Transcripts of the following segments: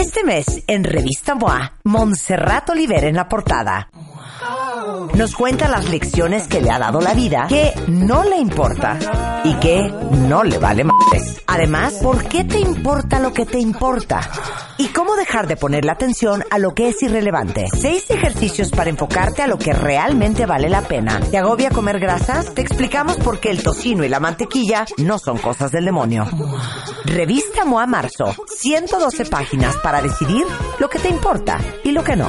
Este mes, en Revista MOA, Montserrat Oliver en la portada. Nos cuenta las lecciones que le ha dado la vida, que no le importa y que no le vale más. Además, ¿por qué te importa lo que te importa? Y cómo dejar de ponerle atención a lo que es irrelevante. Seis ejercicios para enfocarte a lo que realmente vale la pena. ¿Te agobia comer grasas? Te explicamos por qué el tocino y la mantequilla no son cosas del demonio. Revista MOA Marzo. 112 páginas para decidir lo que te importa y lo que no.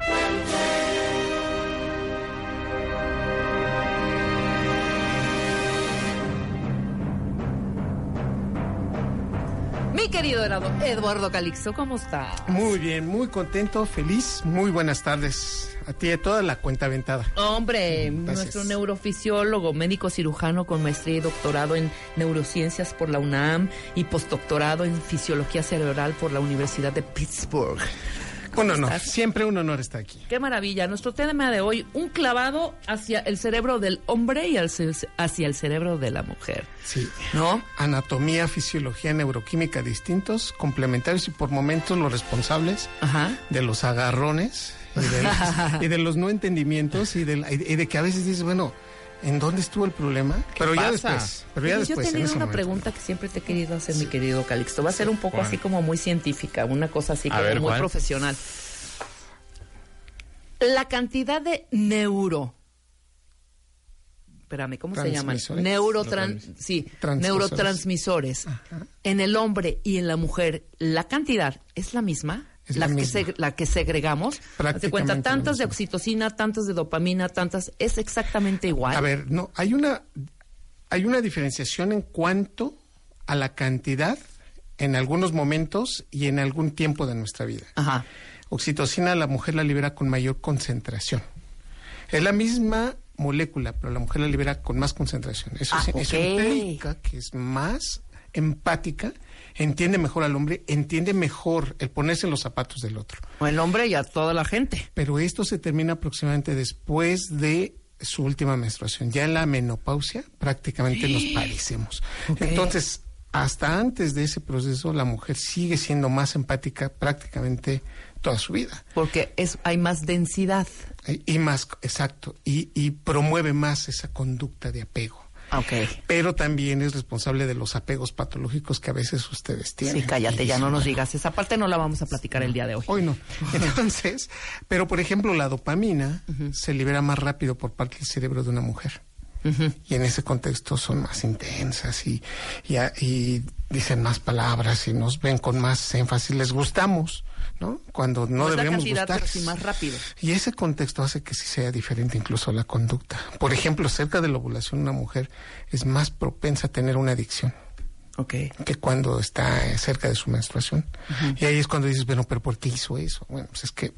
Querido Eduardo Calixto, ¿cómo está? Muy bien, muy contento, feliz. Muy buenas tardes a ti a toda la cuenta aventada. Hombre, nuestro neurofisiólogo, médico cirujano con maestría y doctorado en neurociencias por la UNAM y postdoctorado en fisiología cerebral por la Universidad de Pittsburgh. Un honor, siempre un honor estar aquí. Qué maravilla. Nuestro tema de hoy, un clavado hacia el cerebro del hombre y hacia el cerebro de la mujer. Sí. ¿No? Anatomía, fisiología, neuroquímica distintos, complementarios y por momentos los responsables de los agarrones y de, los no entendimientos y de, y de que a veces dices, bueno, ¿En dónde estuvo el problema? Pero ya después. Pero ya después. Yo tenía una pregunta que siempre te he querido hacer, mi querido Calixto. Va a ser un poco así como muy científica, una cosa así como muy profesional. La cantidad de neuro. Espérame, ¿cómo se llaman? Neurotrans, sí, neurotransmisores. En el hombre y en la mujer, ¿la cantidad es la misma? La, que la que segregamos. Te cuenta tantas de oxitocina, tantas de dopamina, tantas, es exactamente igual. A ver, no, hay una, hay una diferenciación en cuanto a la cantidad en algunos momentos y en algún tiempo de nuestra vida. Ajá. Oxitocina la mujer la libera con mayor concentración. Es la misma molécula, pero la mujer la libera con más concentración. Eso, ah, significa que es más empática entiende mejor al hombre, entiende mejor el ponerse en los zapatos del otro. O el hombre y a toda la gente. Pero esto se termina aproximadamente después de su última menstruación. Ya en la menopausia prácticamente nos parecemos. Entonces, hasta antes de ese proceso, la mujer sigue siendo más empática prácticamente toda su vida. Porque es, hay más densidad. Y, más, exacto, y, y promueve más esa conducta de apego. Okay. Pero también es responsable de los apegos patológicos que a veces ustedes tienen. Sí, cállate, ya no nos digas. Esa parte no la vamos a platicar el día de hoy. Hoy no. Entonces, pero por ejemplo, la dopamina se libera más rápido por parte del cerebro de una mujer. Y en ese contexto son más intensas y, y, dicen más palabras y nos ven con más énfasis. Les gustamos. ¿No? Cuando no pues deberíamos gustar. más rápido. Y ese contexto hace que sí sea diferente incluso la conducta. Por ejemplo, cerca de la ovulación una mujer es más propensa a tener una adicción. Okay. que cuando está cerca de su menstruación. Y ahí es cuando dices, bueno, pero ¿por qué hizo eso? Bueno, pues es que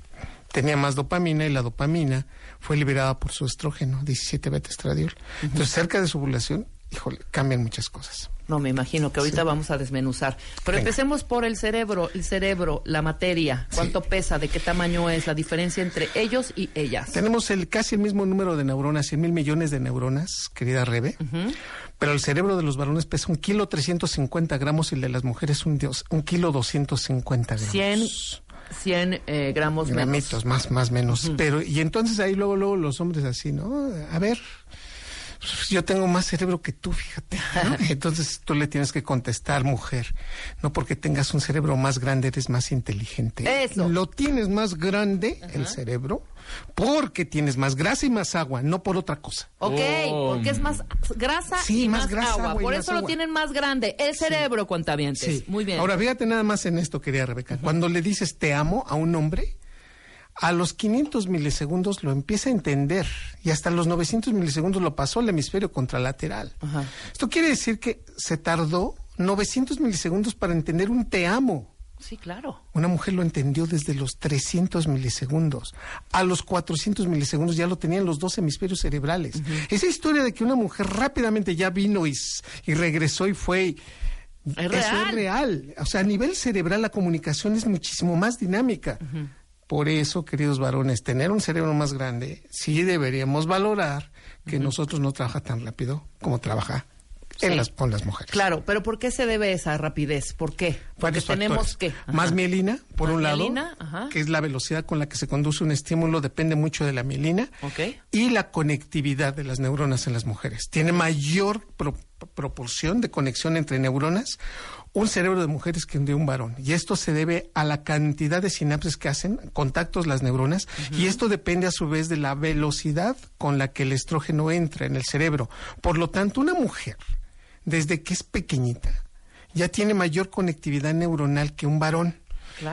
tenía más dopamina y la dopamina fue liberada por su estrógeno, 17 beta estradiol. Entonces, cerca de su ovulación, híjole, cambian muchas cosas. No, me imagino que ahorita vamos a desmenuzar. Pero empecemos por el cerebro, el cerebro, la materia, cuánto pesa, de qué tamaño es, la diferencia entre ellos y ellas. Tenemos el casi el mismo número de neuronas, 100 mil millones de neuronas, querida Rebe, pero el cerebro de los varones pesa un kilo 350 gramos y el de las mujeres un, un kilo 250 gramos. 100 100 eh, gramos Gramitos, más, más menos. Pero, y entonces ahí luego, luego los hombres así, ¿no? A ver, pues, yo tengo más cerebro que tú, fíjate. Entonces tú le tienes que contestar, mujer. No porque tengas un cerebro más grande eres más inteligente. Eso. Lo tienes más grande, el cerebro, porque tienes más grasa y más agua, no por otra cosa. Ok, oh. porque es más grasa y más, agua. Por eso lo tienen más grande. El cerebro, sí. Sí. Muy bien. Ahora, fíjate nada más en esto, querida Rebeca. Cuando le dices te amo a un hombre, a los 500 milisegundos lo empieza a entender y hasta los 900 milisegundos lo pasó el hemisferio contralateral. Esto quiere decir que se tardó 900 milisegundos para entender un te amo. Sí, claro. Una mujer lo entendió desde los 300 milisegundos. A los 400 milisegundos ya lo tenían los dos hemisferios cerebrales. Esa historia de que una mujer rápidamente ya vino y, regresó y fue... Es real. Eso es real. O sea, a nivel cerebral la comunicación es muchísimo más dinámica. Por eso, queridos varones, tener un cerebro más grande, sí deberíamos valorar que nosotros no trabaja tan rápido como trabaja en las, con las mujeres. Claro, pero ¿por qué se debe esa rapidez? ¿Por qué? Porque tenemos que... Más mielina, por un lado, que es la velocidad con la que se conduce un estímulo, depende mucho de la mielina. Y la conectividad de las neuronas en las mujeres. Tiene mayor proporción de conexión entre neuronas un cerebro de mujeres que de un varón. Y esto se debe a la cantidad de sinapsis que hacen, contactos las neuronas, y esto depende a su vez de la velocidad con la que el estrógeno entra en el cerebro. Por lo tanto, una mujer, desde que es pequeñita, ya tiene mayor conectividad neuronal que un varón.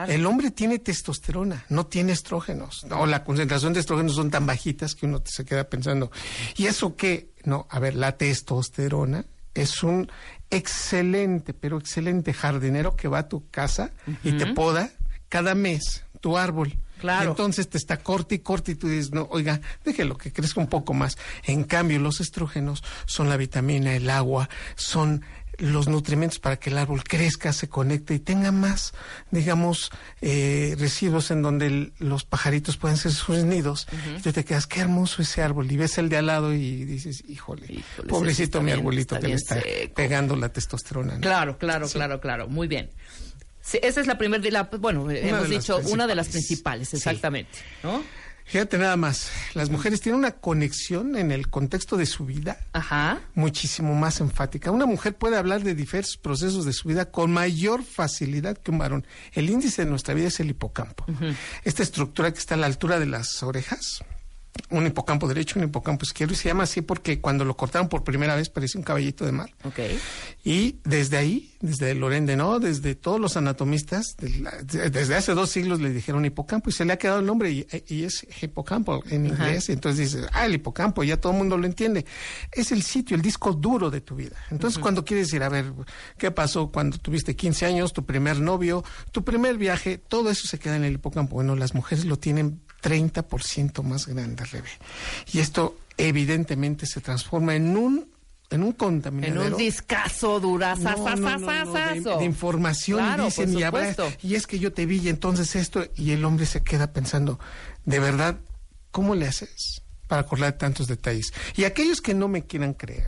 El hombre tiene testosterona, no tiene estrógenos. O la concentración de estrógenos son tan bajitas que uno se queda pensando, ¿y eso qué? No, a ver, la testosterona es un excelente, pero excelente jardinero que va a tu casa y te poda cada mes tu árbol. Claro. entonces te está corte y corte y tú dices, no, oiga, déjelo que crezca un poco más. En cambio, los estrógenos son la vitamina, el agua, son los nutrimentos para que el árbol crezca, se conecte y tenga más, digamos, eh, residuos en donde los pajaritos pueden ser sus nidos. Y tú te quedas, qué hermoso ese árbol. Y ves el de al lado y dices, híjole, pobrecito mi arbolito que le está pegando la testosterona. Claro, claro, claro, claro. Muy bien. esa es la primera, bueno, hemos dicho una de las principales, exactamente, ¿no? Fíjate nada más, las mujeres tienen una conexión en el contexto de su vida muchísimo más enfática. Una mujer puede hablar de diversos procesos de su vida con mayor facilidad que un varón. El índice de nuestra vida es el hipocampo. Esta estructura que está a la altura de las orejas, un hipocampo derecho, un hipocampo izquierdo, y se llama así porque cuando lo cortaron por primera vez parecía un caballito de mar. Okay. Y desde ahí, desde Lorende, ¿no? Desde todos los anatomistas, desde hace dos siglos le dijeron hipocampo y se le ha quedado el nombre y, es hipocampo en inglés. Y entonces dices, ah, el hipocampo, ya todo el mundo lo entiende. Es el sitio, el disco duro de tu vida. Entonces, cuando quieres decir, a ver, ¿qué pasó cuando tuviste 15 años, tu primer novio, tu primer viaje? Todo eso se queda en el hipocampo. Bueno, las mujeres lo tienen 30% más grande, Rebe. Y esto evidentemente se transforma en un en un contaminador. En un discazo duraza, de, información y dicen, y, y es que yo te vi y entonces esto, y el hombre se queda pensando, de verdad, ¿cómo le haces? para acordar tantos detalles. Y aquellos que no me quieran creer,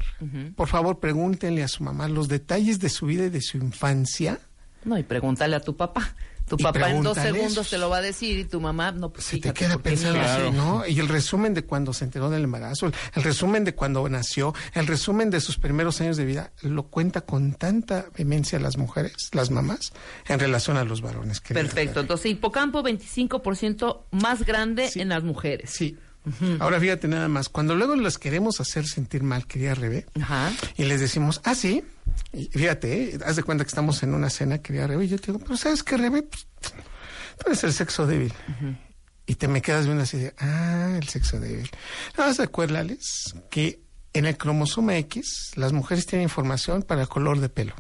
por favor pregúntenle a su mamá los detalles de su vida y de su infancia. No, y pregúntale a tu papá. Tu papá en dos segundos te lo va a decir y tu mamá no pues Se te queda pensando así, ¿no? Y el resumen de cuando se enteró del embarazo, el, resumen de cuando nació, el resumen de sus primeros años de vida, lo cuenta con tanta vehemencia las mujeres, las mamás, en relación a los varones. Perfecto. Entonces, hipocampo 25% más grande en las mujeres. Sí. Ahora fíjate nada más, cuando luego las queremos hacer sentir mal, quería Rebe, y les decimos, ah, sí, y fíjate, ¿eh? haz de cuenta que estamos en una cena, quería Rebe, y yo te digo, pero ¿sabes qué, Rebe? Pues, tú eres el sexo débil. Y te me quedas viendo así de, ah, el sexo débil. Nada más acuérdales que en el cromosoma X las mujeres tienen información para el color de pelo,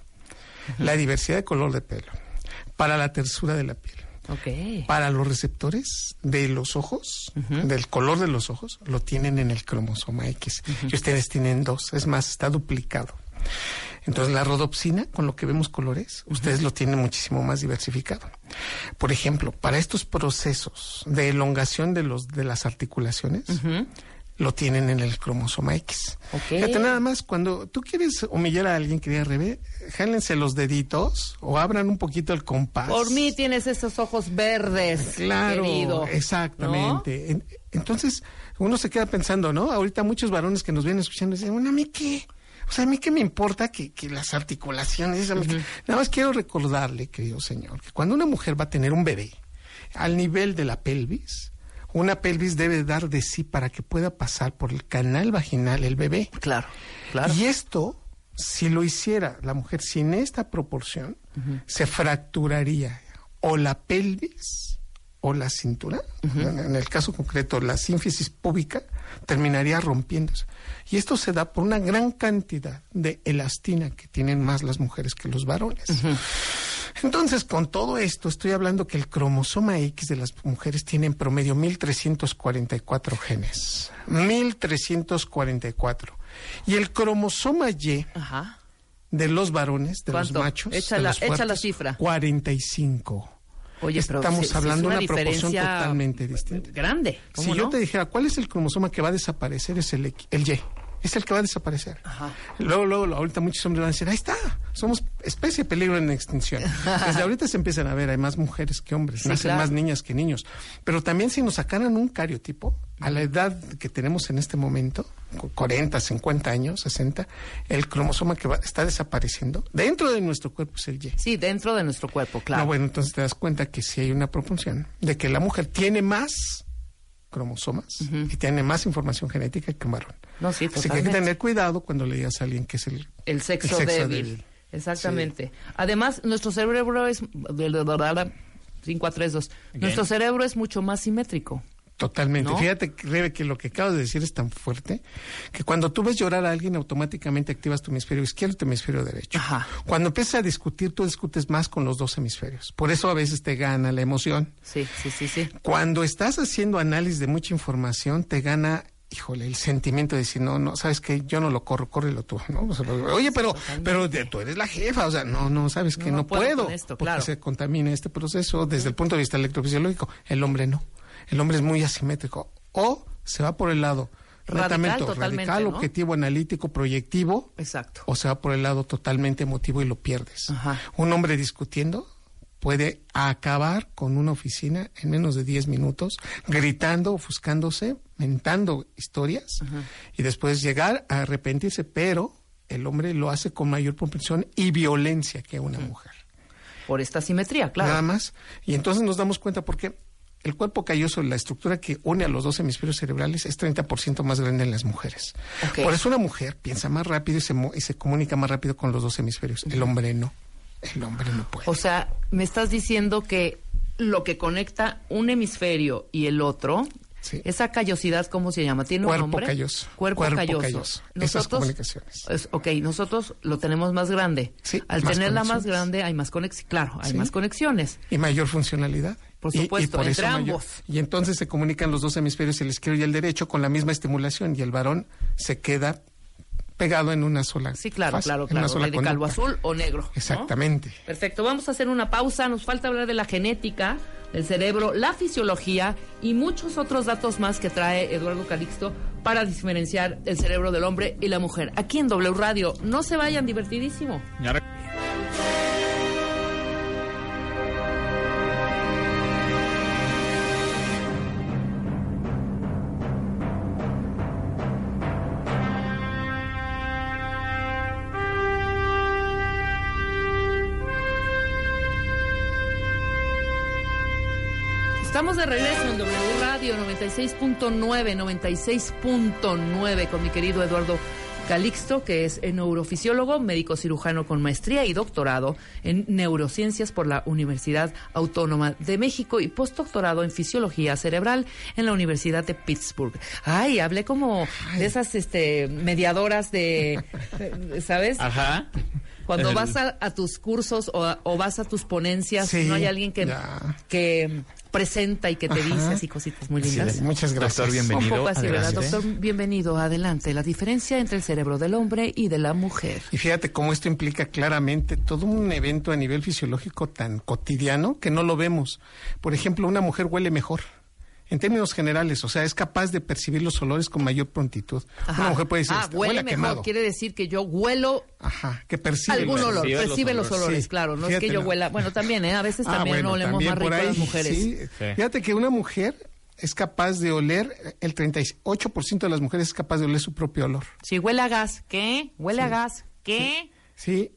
la diversidad de color de pelo, para la tersura de la piel para los receptores de los ojos, del color de los ojos, lo tienen en el cromosoma X. Y ustedes tienen dos, es más, está duplicado. Entonces, la rodopsina, con lo que vemos colores, ustedes lo tienen muchísimo más diversificado. Por ejemplo, para estos procesos de elongación de, los, de las articulaciones, lo tienen en el cromosoma X. Fíjate nada más, cuando tú quieres humillar a alguien, querida Rebe, jálense los deditos o abran un poquito el compás. Por mí tienes esos ojos verdes, Claro, exactamente. Entonces, uno se queda pensando, ¿no? Ahorita muchos varones que nos vienen escuchando dicen, bueno, ¿a mí qué? O sea, ¿a mí qué me importa que, que las articulaciones? Nada más quiero recordarle, querido señor, que cuando una mujer va a tener un bebé, al nivel de la pelvis, una pelvis debe dar de sí para que pueda pasar por el canal vaginal el bebé. Claro, claro. Y esto, si lo hiciera la mujer sin esta proporción, se fracturaría o la pelvis o la cintura, en el caso concreto la sínfisis púbica, terminaría rompiéndose. Y esto se da por una gran cantidad de elastina que tienen más las mujeres que los varones. Entonces, con todo esto, estoy hablando que el cromosoma X de las mujeres tiene en promedio 1344 genes. 1344. Y el cromosoma Y de los varones, de los machos, echa, la, la cifra. 45. Oye, Estamos hablando de una, proporción totalmente distinta. Grande. Si yo te dijera cuál es el cromosoma que va a desaparecer, es el, el Y es el que va a desaparecer. Luego, luego, ahorita muchos hombres van a decir, ahí está, somos especie de peligro en extinción. Desde ahorita se empiezan a ver, hay más mujeres que hombres, nacen más niñas que niños. Pero también si nos sacaran un cariotipo, a la edad que tenemos en este momento, 40, 50 años, 60, el cromosoma que va, está desapareciendo dentro de nuestro cuerpo es el Y. Sí, dentro de nuestro cuerpo, claro. No, bueno, entonces te das cuenta que si hay una proporción de que la mujer tiene más cromosomas y tiene más información genética que un varón. No, sí, Así que hay que tener cuidado cuando le digas a alguien que es el, el sexo, débil. Exactamente. Además, nuestro cerebro es... 5 a 3, 2. Nuestro cerebro es mucho más simétrico. Totalmente. Fíjate, Rebe, que lo que acabas de decir es tan fuerte que cuando tú ves llorar a alguien, automáticamente activas tu hemisferio izquierdo y tu hemisferio derecho. Cuando empiezas a discutir, tú discutes más con los dos hemisferios. Por eso a veces te gana la emoción. Sí, sí, sí, sí. Cuando estás haciendo análisis de mucha información, te gana híjole, el sentimiento de decir, no, no, sabes que yo no lo corro, córrelo tú, ¿no? oye, pero, pero tú eres la jefa, o sea, no, no, sabes que no, puedo, porque se contamina este proceso desde el punto de vista electrofisiológico, el hombre no el hombre es muy asimétrico. O se va por el lado radical, radical objetivo, analítico, proyectivo. Exacto. O se va por el lado totalmente emotivo y lo pierdes. Un hombre discutiendo puede acabar con una oficina en menos de 10 minutos, gritando, ofuscándose, mentando historias y después llegar a arrepentirse, pero el hombre lo hace con mayor propensión y violencia que una mujer. Por esta simetría, claro. Nada más. Y entonces nos damos cuenta porque el cuerpo calloso, la estructura que une a los dos hemisferios cerebrales, es 30% más grande en las mujeres. Por eso una mujer piensa más rápido y se, y se comunica más rápido con los dos hemisferios. El hombre no. El hombre no puede. O sea, me estás diciendo que lo que conecta un hemisferio y el otro, esa callosidad, ¿cómo se llama? ¿Tiene un nombre? Calloso. Cuerpo, calloso. Esas comunicaciones. ok, nosotros lo tenemos más grande. Al tenerla más grande hay más conexiones. Claro, hay más conexiones. Y mayor funcionalidad. Por supuesto, y, entre ambos. y entonces se comunican los dos hemisferios, el izquierdo y el derecho, con la misma estimulación y el varón se queda pegado en una sola. Sí, claro, claro, claro. calvo azul o negro. Exactamente. Perfecto. Vamos a hacer una pausa. Nos falta hablar de la genética del cerebro, la fisiología y muchos otros datos más que trae Eduardo Calixto para diferenciar el cerebro del hombre y la mujer. Aquí en W Radio. No se vayan, divertidísimo. Estamos de regreso en W Radio 96.9, 96.9 con mi querido Eduardo Calixto, que es neurofisiólogo, médico cirujano con maestría y doctorado en neurociencias por la Universidad Autónoma de México y postdoctorado en fisiología cerebral en la Universidad de Pittsburgh. Ay, hablé como de esas este, mediadoras de, ¿sabes? Ajá. Cuando vas a, tus cursos o, vas a tus ponencias, no hay alguien que, que presenta y que te dice así cositas muy lindas. muchas gracias. Doctor, bienvenido. Doctor, bienvenido. Adelante. La diferencia entre el cerebro del hombre y de la mujer. Y fíjate cómo esto implica claramente todo un evento a nivel fisiológico tan cotidiano que no lo vemos. Por ejemplo, una mujer huele mejor en términos generales, o sea, es capaz de percibir los olores con mayor prontitud. Una mujer puede decir, ah, huele, mejor, quemado. quiere decir que yo huelo Ajá, que percibe algún olor, percibe los olores, claro, no es que yo huela, bueno, también, ¿eh? a veces ah, también no olemos más rico las mujeres. Sí. Fíjate que una mujer es capaz de oler, el 38% de las mujeres es capaz de oler su propio olor. Sí, huele a gas, ¿qué? Huele a gas, ¿qué? Sí,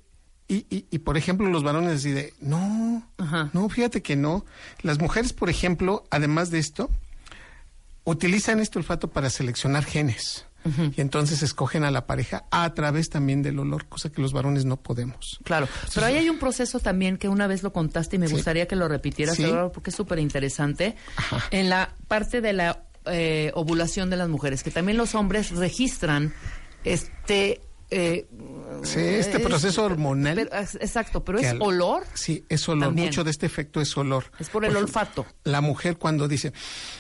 Y, y, y, por ejemplo, los varones deciden, no, no, fíjate que no. Las mujeres, por ejemplo, además de esto, utilizan este olfato para seleccionar genes. Y entonces escogen a la pareja a través también del olor, cosa que los varones no podemos. Claro, pero ahí hay un proceso también que una vez lo contaste y me gustaría que lo repitieras, porque es súper interesante. En la parte de la eh, ovulación de las mujeres, que también los hombres registran este eh, sí, este proceso hormonal. exacto, pero es olor. Sí, es olor. Mucho de este efecto es olor. Es por el olfato. La mujer cuando dice,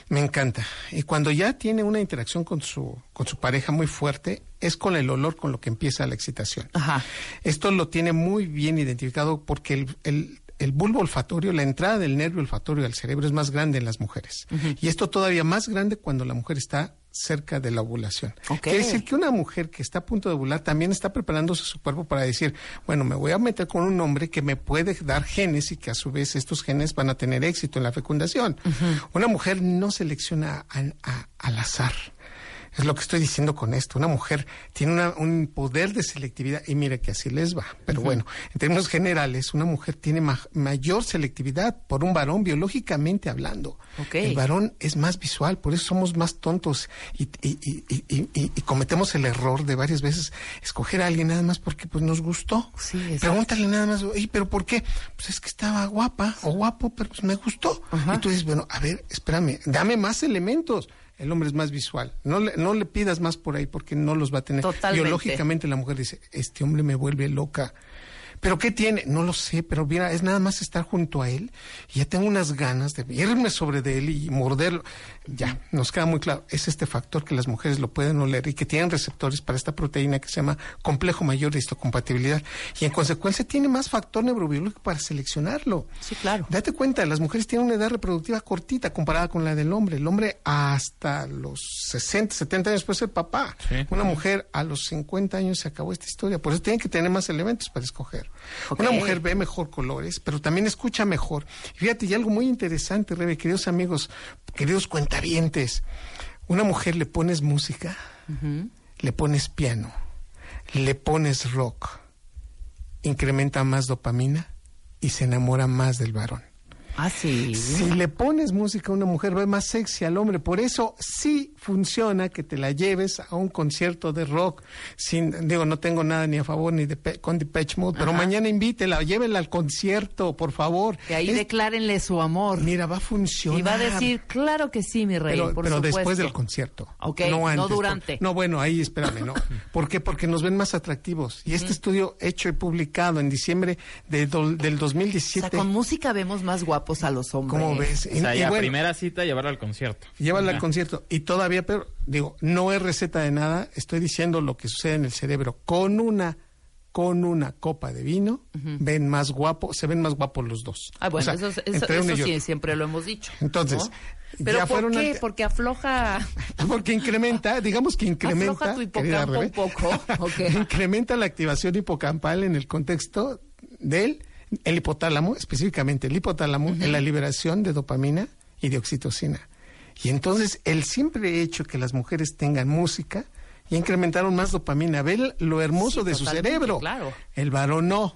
me encanta, y cuando ya tiene una interacción con su, con su pareja muy fuerte, es con el olor con lo que empieza la excitación. Ajá. Esto lo tiene muy bien identificado porque el, el el bulbo olfatorio, la entrada del nervio olfatorio al cerebro es más grande en las mujeres. Y esto todavía más grande cuando la mujer está cerca de la ovulación. Quiere decir que una mujer que está a punto de ovular también está preparándose su cuerpo para decir, bueno, me voy a meter con un hombre que me puede dar genes y que a su vez estos genes van a tener éxito en la fecundación. Una mujer no selecciona al azar. Es lo que estoy diciendo con esto. Una mujer tiene un poder de selectividad y mire que así les va. Pero bueno, en términos generales, una mujer tiene mayor selectividad por un varón biológicamente hablando. El varón es más visual, por eso somos más tontos y, cometemos el error de varias veces escoger a alguien nada más porque pues nos gustó. Pregúntale nada más, pero ¿por qué? Pues es que estaba guapa o guapo, pero pues me gustó. Y tú dices, bueno, a ver, espérame, dame más elementos el hombre es más visual. No le, no le pidas más por ahí porque no los va a tener. Biológicamente la mujer dice, este hombre me vuelve loca. ¿Pero qué tiene? No lo sé, pero mira, es nada más estar junto a él y ya tengo unas ganas de irme sobre de él y morderlo. Ya, nos queda muy claro. Es este factor que las mujeres lo pueden oler y que tienen receptores para esta proteína que se llama complejo mayor de histocompatibilidad. Y en consecuencia tiene más factor neurobiológico para seleccionarlo. Sí, claro. Date cuenta, las mujeres tienen una edad reproductiva cortita comparada con la del hombre. El hombre hasta los 60, 70 años puede ser papá. Una mujer a los 50 años se acabó esta historia. Por eso tienen que tener más elementos para escoger. Una mujer ve mejor colores, pero también escucha mejor. Y fíjate, y algo muy interesante, Rebe, queridos amigos, queridos cuentavientes. Una mujer le pones música, le pones piano, le pones rock, incrementa más dopamina y se enamora más del varón. Ah, sí. Si le pones música a una mujer, ve más sexy al hombre. Por eso sí funciona que te la lleves a un concierto de rock. Sin, digo, no tengo nada ni a favor ni de con Depeche Mode, pero mañana invítela, llévela al concierto, por favor. Y ahí declárenle su amor. Mira, va a funcionar. Y va a decir, claro que sí, mi rey, pero, por pero después del concierto. No, antes, no durante. no, bueno, ahí espérame, no. ¿Por qué? Porque nos ven más atractivos. Y este estudio hecho y publicado en diciembre de del 2017. O sea, con música vemos más guapos a los hombres. ¿Cómo ves? O sea, primera cita llevarla al concierto. Llévala al concierto. Y todavía, pero digo, no es receta de nada, estoy diciendo lo que sucede en el cerebro. Con una con una copa de vino, ven más guapos, se ven más guapos los dos. Ah, bueno, eso, sí, siempre lo hemos dicho. Entonces, ¿Pero por qué? Porque afloja... Porque incrementa, digamos que incrementa... Afloja tu hipocampo un poco. incrementa la activación hipocampal en el contexto del el hipotálamo, específicamente el hipotálamo, en la liberación de dopamina y de oxitocina. Y entonces el simple hecho que las mujeres tengan música y incrementaron más dopamina. Ve lo hermoso de su cerebro. Claro. El varón no.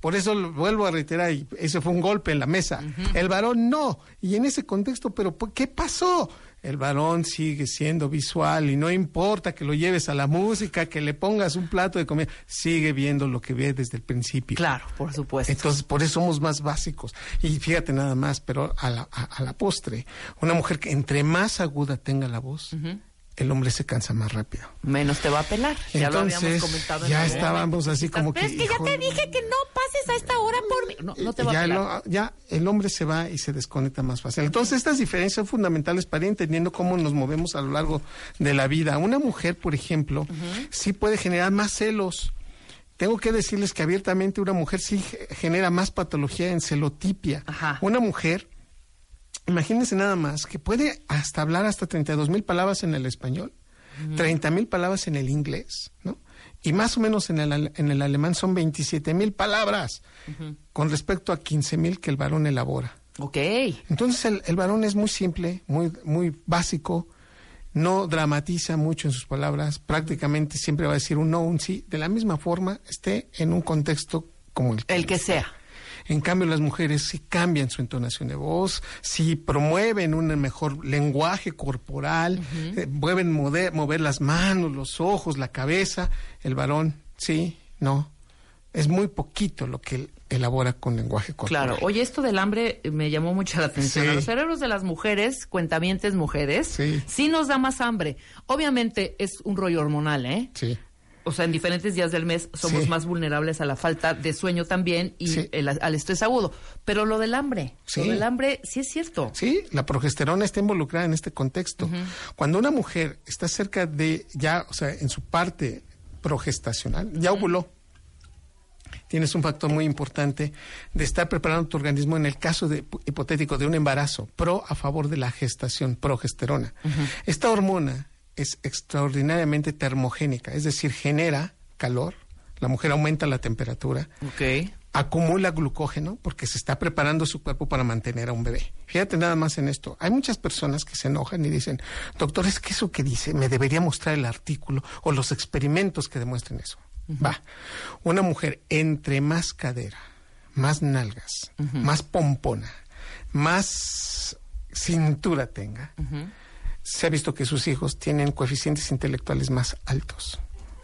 Por eso lo vuelvo a reiterar, y ese fue un golpe en la mesa. El varón no. Y en ese contexto, pero ¿qué pasó? El varón sigue siendo visual y no importa que lo lleves a la música, que le pongas un plato de comida, sigue viendo lo que ve desde el principio. Claro, por supuesto. Entonces, por eso somos más básicos. Y fíjate nada más, pero a la, a, la postre, una mujer que entre más aguda tenga la voz, el hombre se cansa más rápido. Menos te va a pelar. Ya lo habíamos comentado. ya estábamos así como que... Es que ya te dije que no pases a esta hora por mí. No, no te va ya a pelar. ya el hombre se va y se desconecta más fácil. Entonces estas diferencias son fundamentales para ir entendiendo cómo nos movemos a lo largo de la vida. Una mujer, por ejemplo, sí puede generar más celos. Tengo que decirles que abiertamente una mujer sí genera más patología en celotipia. Una mujer Imagínense nada más que puede hasta hablar hasta 32 mil palabras en el español, 30 mil palabras en el inglés, ¿no? Y más o menos en el, en el alemán son 27 mil palabras con respecto a 15 mil que el varón elabora. Ok. Entonces el, el, varón es muy simple, muy, muy básico, no dramatiza mucho en sus palabras, prácticamente siempre va a decir un no, un sí, de la misma forma esté en un contexto como el que, el que sea. En cambio, las mujeres sí cambian su entonación de voz, sí promueven un mejor lenguaje corporal, uh mueven mover, mover las manos, los ojos, la cabeza. El varón, sí, no. Es muy poquito lo que elabora con lenguaje corporal. Claro. Oye, esto del hambre me llamó mucho la atención. los cerebros de las mujeres, cuentamientes mujeres, sí. sí nos da más hambre. Obviamente es un rollo hormonal, ¿eh? Sí o sea, en diferentes días del mes somos más vulnerables a la falta de sueño también y al estrés agudo. Pero lo del hambre, lo del hambre sí es cierto. Sí, la progesterona está involucrada en este contexto. Cuando una mujer está cerca de ya, o sea, en su parte progestacional, ya ovuló. Tienes un factor muy importante de estar preparando tu organismo en el caso de, hipotético de un embarazo, pro a favor de la gestación, progesterona. Esta hormona es extraordinariamente termogénica, es decir, genera calor, la mujer aumenta la temperatura, acumula glucógeno porque se está preparando su cuerpo para mantener a un bebé. Fíjate nada más en esto. Hay muchas personas que se enojan y dicen, doctor, es que eso que dice me debería mostrar el artículo o los experimentos que demuestren eso. Va, una mujer entre más cadera, más nalgas, más pompona, más cintura tenga, se ha visto que sus hijos tienen coeficientes intelectuales más altos.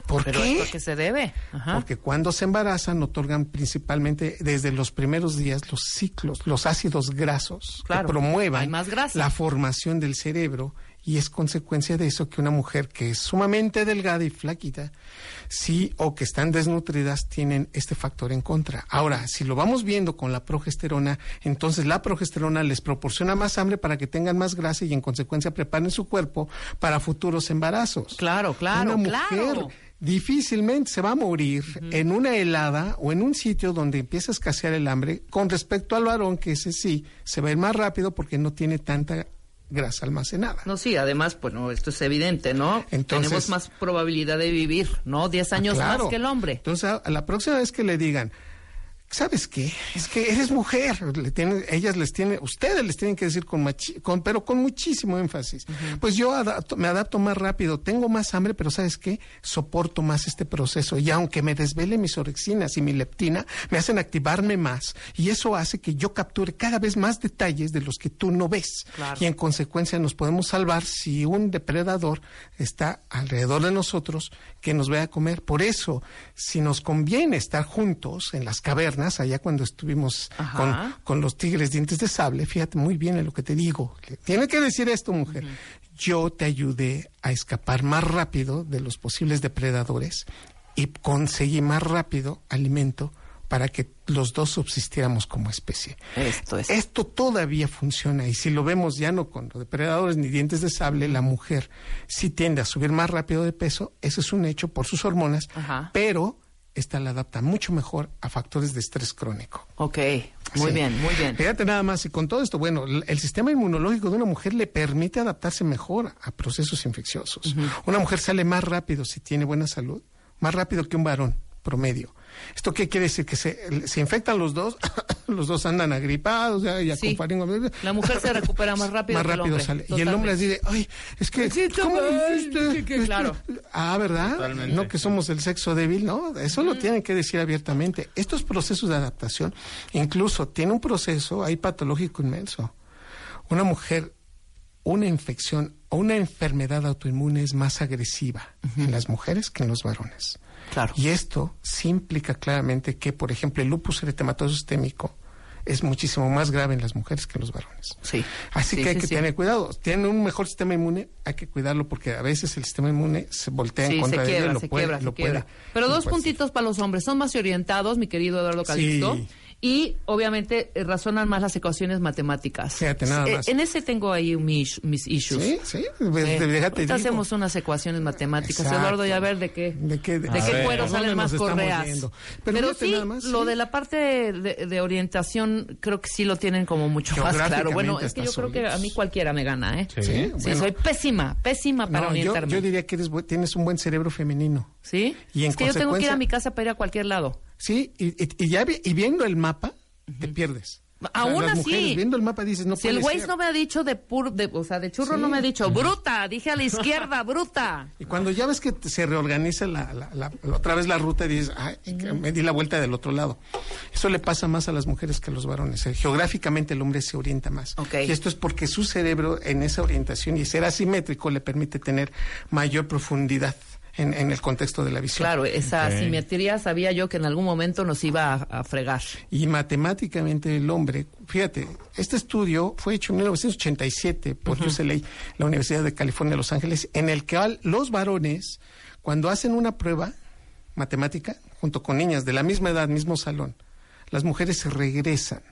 ¿Por qué? porque se debe. Porque cuando se embarazan otorgan principalmente desde los primeros días los ciclos, los ácidos grasos que promuevan la formación del cerebro y es consecuencia de eso que una mujer que es sumamente delgada y flaquita, sí, o que están desnutridas, tienen este factor en contra. Ahora, si lo vamos viendo con la progesterona, entonces la progesterona les proporciona más hambre para que tengan más grasa y en consecuencia preparen su cuerpo para futuros embarazos. Claro, claro, una mujer, difícilmente se va a morir en una helada o en un sitio donde empieza a escasear el hambre con respecto al varón que ese sí se va a ir más rápido porque no tiene tanta grasa almacenada. No, sí, además, bueno, esto es evidente, ¿no? Entonces, Tenemos más probabilidad de vivir, ¿no? Diez ah, años más que el hombre. Entonces, a la próxima vez que le digan, ¿sabes qué? Es que eres mujer. Le tienen, ellas les tienen, ustedes les tienen que decir con, con pero con muchísimo énfasis. Pues yo me adapto más rápido, tengo más hambre, pero ¿sabes qué? Soporto más este proceso. Y aunque me desvele mis orexinas y mi leptina, me hacen activarme más. Y eso hace que yo capture cada vez más detalles de los que tú no ves. Y en consecuencia nos podemos salvar si un depredador está alrededor de nosotros que nos vaya a comer. Por eso, si nos conviene estar juntos en las cavernas, allá cuando estuvimos con, los tigres dientes de sable, fíjate muy bien en lo que te digo. Tiene que decir esto, mujer. Yo te ayudé a escapar más rápido de los posibles depredadores y conseguí más rápido alimento para que los dos subsistiéramos como especie. Esto, es. Esto todavía funciona y si lo vemos ya no con depredadores ni dientes de sable, la mujer sí tiende a subir más rápido de peso, eso es un hecho por sus hormonas, pero esta la adapta mucho mejor a factores de estrés crónico. Ok, muy bien, muy bien. Fíjate nada más, y con todo esto, bueno, el sistema inmunológico de una mujer le permite adaptarse mejor a procesos infecciosos. Una mujer sale más rápido si tiene buena salud, más rápido que un varón promedio. ¿Esto qué quiere decir? Que se, se infectan los dos, los dos andan agripados, ya, ya sí. La mujer se recupera más rápido. Más rápido sale. Y el hombre dice, ay, es que, ¿cómo dijiste? claro. Ah, ¿verdad? No que somos el sexo débil, ¿no? Eso lo tienen que decir abiertamente. Estos procesos de adaptación, incluso tiene un proceso ahí patológico inmenso. Una mujer, una infección o una enfermedad autoinmune es más agresiva en las mujeres que en los varones. Y esto sí implica claramente que, por ejemplo, el lupus eritematoso sistémico es muchísimo más grave en las mujeres que en los varones. Sí. Así que hay que tener cuidado. Tiene un mejor sistema inmune, hay que cuidarlo porque a veces el sistema inmune se voltea en contra de él, lo puede, lo puede, Pero dos puntitos para los hombres. Son más orientados, mi querido Eduardo Calixto y obviamente eh, razonan más las ecuaciones matemáticas. Fíjate, nada eh, más. en ese tengo ahí mis, mis issues. Sí, sí. Déjate hacemos unas ecuaciones matemáticas, Eduardo, y a ver de qué, de qué, de, qué cuero salen más correas. Pero, sí, lo de la parte de, orientación, creo que sí lo tienen como mucho más claro. Bueno, es que yo creo que a mí cualquiera me gana, ¿eh? Sí, sí soy pésima, pésima para orientarme. Yo, diría que eres, tienes un buen cerebro femenino. ¿Sí? Y es que yo tengo que ir a mi casa para ir a cualquier lado. Sí, y, y, ya y viendo el mapa, te pierdes. Aún así. viendo el mapa dices, no Si el güey no me ha dicho de pur, de, o sea, de churro no me ha dicho, bruta, dije a la izquierda, bruta. Y cuando ya ves que se reorganiza la, la, otra vez la ruta y dices, ay, me di la vuelta del otro lado. Eso le pasa más a las mujeres que a los varones. Eh, geográficamente el hombre se orienta más. Y esto es porque su cerebro en esa orientación y ser asimétrico le permite tener mayor profundidad en, el contexto de la visión. Claro, esa simetría sabía yo que en algún momento nos iba a, fregar. Y matemáticamente el hombre, fíjate, este estudio fue hecho en 1987 por uh la Universidad de California de Los Ángeles, en el que los varones, cuando hacen una prueba matemática, junto con niñas de la misma edad, mismo salón, las mujeres se regresan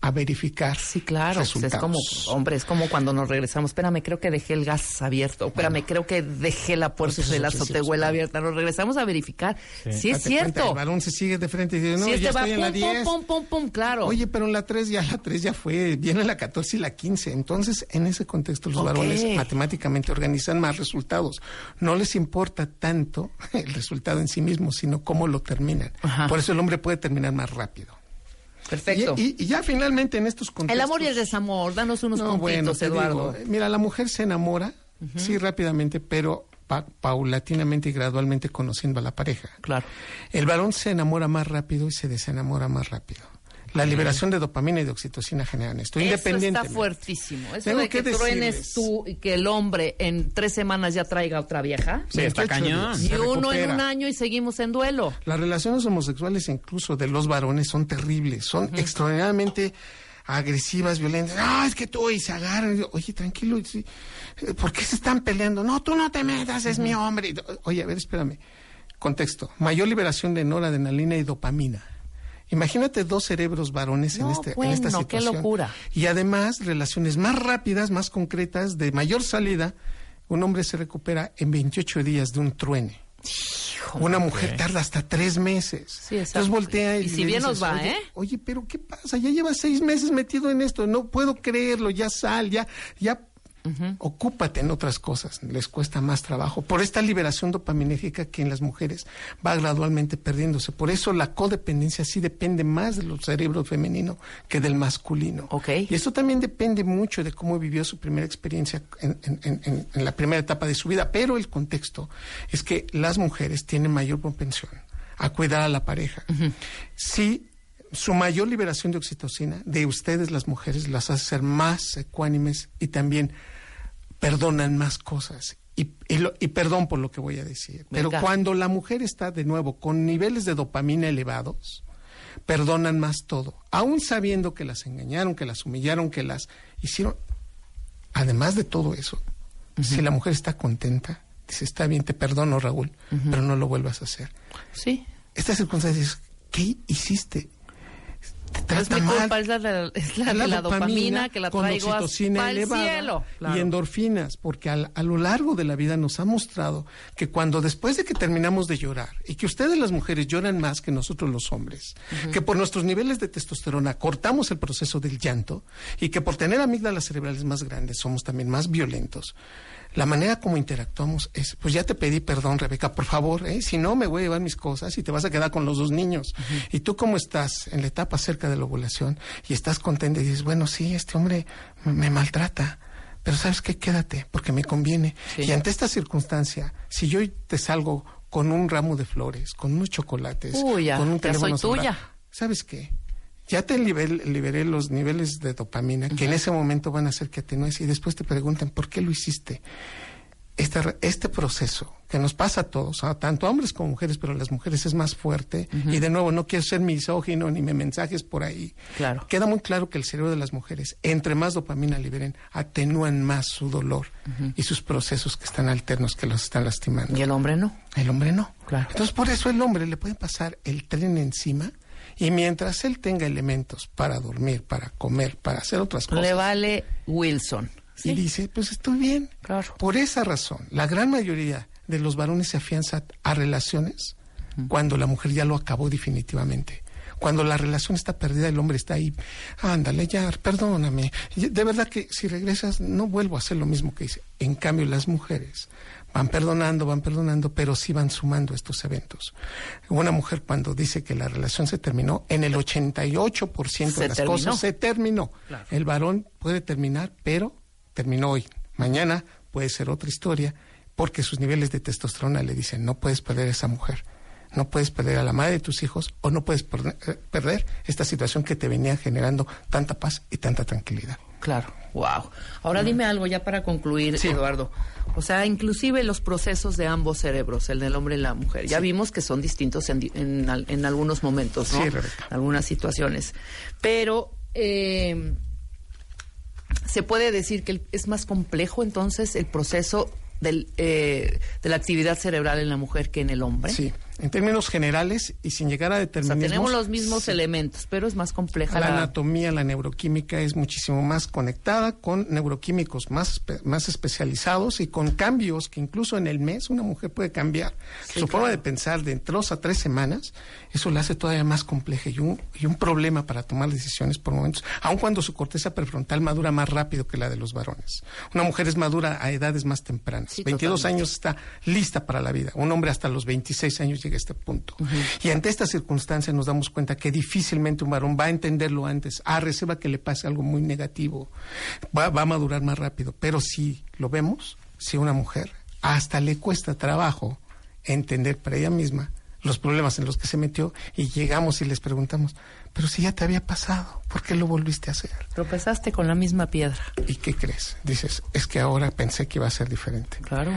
a verificar. Sí, claro. Pues es como, hombre, es como cuando nos regresamos. Espérame, creo que dejé el gas abierto. Espérame, creo que dejé la puerta de la azotehuela abierta. Nos regresamos a verificar. Sí, es cierto. el balón se sigue de frente y dice, no, ya este estoy en la 10. Pum, pum, pum, claro. Oye, pero en la 3 ya, la 3 ya fue. Viene la 14 y la 15. Entonces, en ese contexto, los varones matemáticamente organizan más resultados. No les importa tanto el resultado en sí mismo, sino cómo lo terminan. Por eso el hombre puede terminar más rápido. Perfecto. Y, ya finalmente en estos contextos... El amor y el desamor, danos unos no, puntitos, Eduardo. mira, la mujer se enamora, sí, rápidamente, pero paulatinamente y gradualmente conociendo a la pareja. Claro. El varón se enamora más rápido y se desenamora más rápido. La liberación de dopamina y de oxitocina generan esto. Eso está fuertísimo. Eso de que, truenes tú y que el hombre en tres semanas ya traiga otra vieja. Sí, está cañón. Y uno en un año y seguimos en duelo. Las relaciones homosexuales, incluso de los varones, son terribles. Son extraordinariamente agresivas, violentas. Ah, es que tú y se agarran. Oye, tranquilo. ¿Por qué se están peleando? No, tú no te metas, es mi hombre. Oye, a ver, espérame. Contexto. Mayor liberación de noradrenalina y dopamina. Imagínate dos cerebros varones en, este, en esta situación. qué locura. Y además, relaciones más rápidas, más concretas, de mayor salida. Un hombre se recupera en 28 días de un truene. Una mujer tarda hasta tres meses. Sí, Entonces voltea y, y si bien nos va, oye, ¿eh? Oye, pero ¿qué pasa? Ya lleva seis meses metido en esto. No puedo creerlo. Ya sal, ya, ya Ocúpate en otras cosas, les cuesta más trabajo. Por esta liberación dopaminérgica que en las mujeres va gradualmente perdiéndose. Por eso la codependencia sí depende más del cerebro femenino que del masculino. Y eso también depende mucho de cómo vivió su primera experiencia en, la primera etapa de su vida. Pero el contexto es que las mujeres tienen mayor propensión a cuidar a la pareja. Sí su mayor liberación de oxitocina de ustedes las mujeres las hace ser más ecuánimes y también perdonan más cosas. Y, y, perdón por lo que voy a decir, pero cuando la mujer está de nuevo con niveles de dopamina elevados, perdonan más todo, aún sabiendo que las engañaron, que las humillaron, que las hicieron. Además de todo eso, si la mujer está contenta, dice, está bien, te perdono, Raúl, pero no lo vuelvas a hacer. Sí. Estas circunstancias, ¿qué hiciste? Es mi culpa, es la, dopamina, que la traigo hasta el cielo. Y endorfinas, porque a lo largo de la vida nos ha mostrado que cuando después de que terminamos de llorar, y que ustedes las mujeres lloran más que nosotros los hombres, que por nuestros niveles de testosterona cortamos el proceso del llanto, y que por tener amígdalas cerebrales más grandes somos también más violentos, la manera como interactuamos es, pues ya te pedí perdón, Rebeca, por favor, ¿eh? si no me voy a llevar mis cosas y te vas a quedar con los dos niños. Y tú cómo estás en la etapa cerca de la ovulación y estás contenta y dices, bueno, sí, este hombre me maltrata. Pero sabes qué, quédate, porque me conviene. Y ante esta circunstancia, si yo te salgo con un ramo de flores, con unos chocolates, con un teléfono soy tuya. ¿sabes qué? Ya te liberé los niveles de dopamina que en ese momento van a hacer que atenúes y después te preguntan por qué lo hiciste. Este, este proceso que nos pasa a todos, tanto a hombres como mujeres, pero a las mujeres es más fuerte. Y de nuevo, no quiero ser misógino ni me mensajes por ahí. Claro. Queda muy claro que el cerebro de las mujeres, entre más dopamina liberen, atenúan más su dolor y sus procesos que están alternos, que los están lastimando. ¿Y el hombre no? El hombre no. Claro. Entonces, por eso el hombre le puede pasar el tren encima y mientras él tenga elementos para dormir, para comer, para hacer otras cosas. Le vale Wilson. Y dice, pues estoy bien. Claro. Por esa razón, la gran mayoría de los varones se afianzan a relaciones cuando la mujer ya lo acabó definitivamente. Cuando la relación está perdida, el hombre está ahí, ándale, ya, perdóname. De verdad que si regresas, no vuelvo a hacer lo mismo que hice. En cambio, las mujeres van perdonando, van perdonando, pero sí van sumando estos eventos. Una mujer cuando dice que la relación se terminó, en el 88% de las cosas se terminó. El varón puede terminar, pero terminó hoy. Mañana puede ser otra historia porque sus niveles de testosterona le dicen, no puedes perder a esa mujer no puedes perder a la madre de tus hijos o no puedes eh, perder esta situación que te venía generando tanta paz y tanta tranquilidad. Claro, wow. Ahora dime algo ya para concluir, Eduardo. O sea, inclusive los procesos de ambos cerebros, el del hombre y la mujer, ya vimos que son distintos en, en, algunos momentos, ¿no? en algunas situaciones. Pero eh, se puede decir que es más complejo entonces el proceso del, eh, de la actividad cerebral en la mujer que en el hombre. Sí, en términos generales y sin llegar a determinismos. O tenemos los mismos elementos, pero es más compleja. La, anatomía, la neuroquímica es muchísimo más conectada con neuroquímicos más, más especializados y con cambios que incluso en el mes una mujer puede cambiar. Su forma de pensar de dos a tres semanas, eso la hace todavía más compleja y un, y un problema para tomar decisiones por momentos, aun cuando su corteza prefrontal madura más rápido que la de los varones. Una mujer es madura a edades más tempranas. 22 años está lista para la vida. Un hombre hasta los 26 años este punto. Y ante esta circunstancia nos damos cuenta que difícilmente un varón va a entenderlo antes, a reserva que le pase algo muy negativo, va, va a madurar más rápido. Pero si lo vemos, si una mujer hasta le cuesta trabajo entender para ella misma los problemas en los que se metió y llegamos y les preguntamos, pero si ya te había pasado, ¿por qué lo volviste a hacer? Tropezaste con la misma piedra. ¿Y qué crees? Dices, es que ahora pensé que iba a ser diferente. Claro.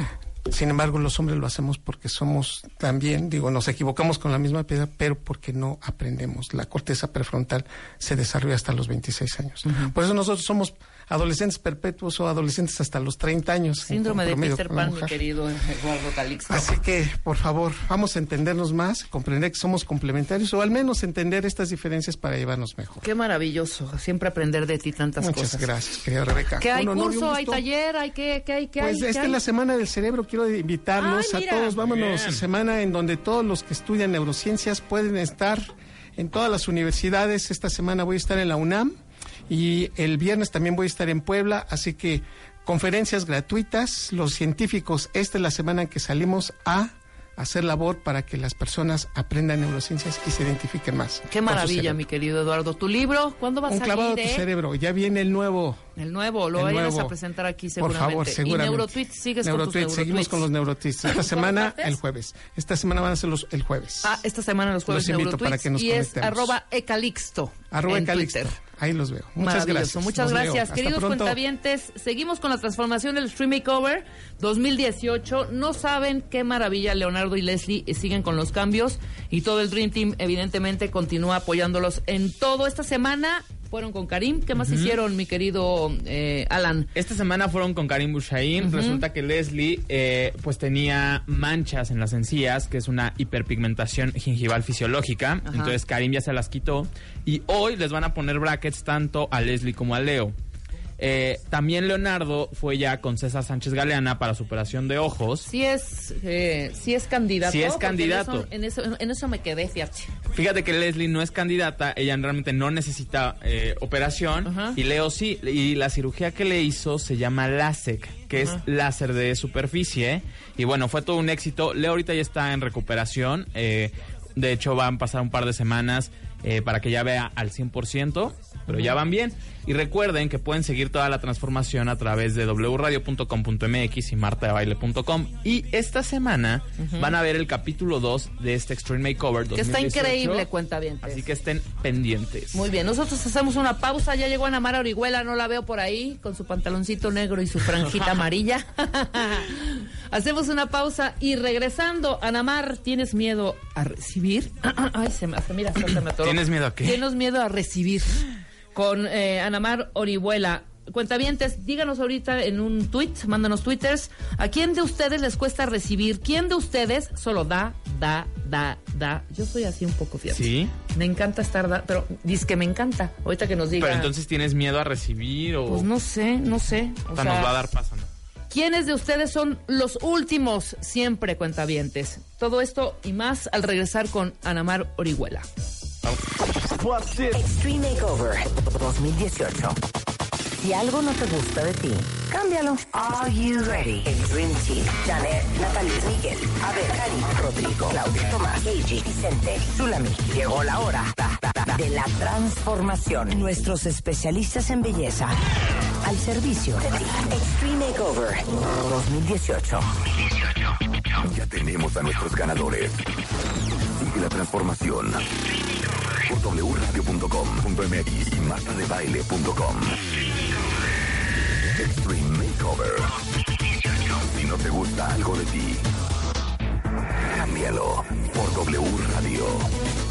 Sin embargo, los hombres lo hacemos porque somos también, digo, nos equivocamos con la misma piedra, pero porque no aprendemos. La corteza prefrontal se desarrolla hasta los 26 años. Por eso nosotros somos adolescentes perpetuos o adolescentes hasta los 30 años. Síndrome de Peter Pan, mi querido Eduardo Calixto. Así que, por favor, vamos a entendernos más, comprender que somos complementarios o al menos entender estas diferencias para llevarnos mejor. Qué maravilloso, siempre aprender de ti tantas cosas. Muchas gracias, querida Rebeca. ¿Qué hay curso, hay taller, hay qué, qué hay, qué pues esta es la Semana del Cerebro, quiero invitarlos a todos, vámonos, a semana en donde todos los que estudian neurociencias pueden estar en todas las universidades. Esta semana voy a estar en la UNAM y el viernes también voy a estar en Puebla, así que conferencias gratuitas, los científicos, esta es la semana en que salimos a hacer labor para que las personas aprendan neurociencias y se identifiquen más. Qué maravilla, mi querido Eduardo. ¿Tu libro? ¿Cuándo va a salir? Un clavado a tu eh? cerebro. Ya viene el nuevo. El nuevo, lo vayas a presentar aquí seguramente. Por favor, seguramente. Y Neurotweet, sigues con tus. Seguimos con los Neurotweets. Esta semana, el jueves. Esta semana van a ser los, el jueves. Ah, esta semana los jueves los invito para que nos Y es arroba ecalixto Arroba ecalixto. Ahí los veo. Muchas gracias. Muchas gracias. Queridos cuentavientes, seguimos con la transformación del Stream Makeover 2018. No saben qué maravilla Leonardo y Leslie siguen con los cambios y todo el Dream Team evidentemente continúa apoyándolos en todo. Esta semana fueron con Karim. ¿Qué más hicieron, mi querido eh, Alan? Esta semana fueron con Karim Bushain. Resulta que Leslie eh, pues tenía manchas en las encías, que es una hiperpigmentación gingival fisiológica. Entonces Karim ya se las quitó. Y hoy les van a poner brackets tanto a Leslie como a Leo. Eh, también Leonardo fue ya con César Sánchez Galeana para su operación de ojos. Sí es, eh, sí es candidato. Sí es candidato. En eso, en eso, me quedé, fíjate. Fíjate que Leslie no es candidata, ella realmente no necesita eh, operación y Leo sí. Y la cirugía que le hizo se llama LASIK, que es láser de superficie. Y bueno, fue todo un éxito. Leo ahorita ya está en recuperación. de hecho, van a pasar un par de semanas para que ya vea al 100%, pero ya van bien. Y recuerden que pueden seguir toda la transformación a través de wradio.com.mx y martadebaile.com. Y esta semana van a ver el capítulo 2 de este Extreme Makeover 2018. Que está increíble, cuenta bien. Así que estén pendientes. Muy bien, nosotros hacemos una pausa. Ya llegó Ana Mara Orihuela, no la veo por ahí, con su pantaloncito negro y su franjita amarilla. hacemos una pausa y regresando, Ana Mar, ¿tienes miedo a recibir? Ay, se me, mira, se me atoró. ¿Tienes miedo a qué? Tienes miedo a recibir con eh, Anamar Orihuela. Cuentavientes, díganos ahorita en un tweet, mándanos twitters, ¿a quién de ustedes les cuesta recibir? ¿Quién de ustedes solo da, da, da, da? Yo soy así un poco fiel. ¿Sí? Me encanta estar, da, pero dice que me encanta. Ahorita que nos diga. Pero entonces tienes miedo a recibir o. Pues no sé, no sé. O, sea, nos va a dar paso, ¿no? ¿Quiénes de ustedes son los últimos siempre cuentavientes? Todo esto y más al regresar con Anamar Orihuela. Extreme Makeover 2018. Si algo no te gusta de ti, cámbialo. Are you ready? El Dream Team. Janet, Natalie, Miguel, Abel, Cari, Rodrigo, Claudia, Tomás, Eiji, Vicente, Zulami. Llegó la hora de la transformación. Nuestros especialistas en belleza al servicio de ti. Extreme Makeover 2018. Ya tenemos a nuestros ganadores. Sigue la transformación por wradio.com.mx y martadebaile.com. Extreme Makeover. Si no te gusta algo de ti, cámbialo por W Radio.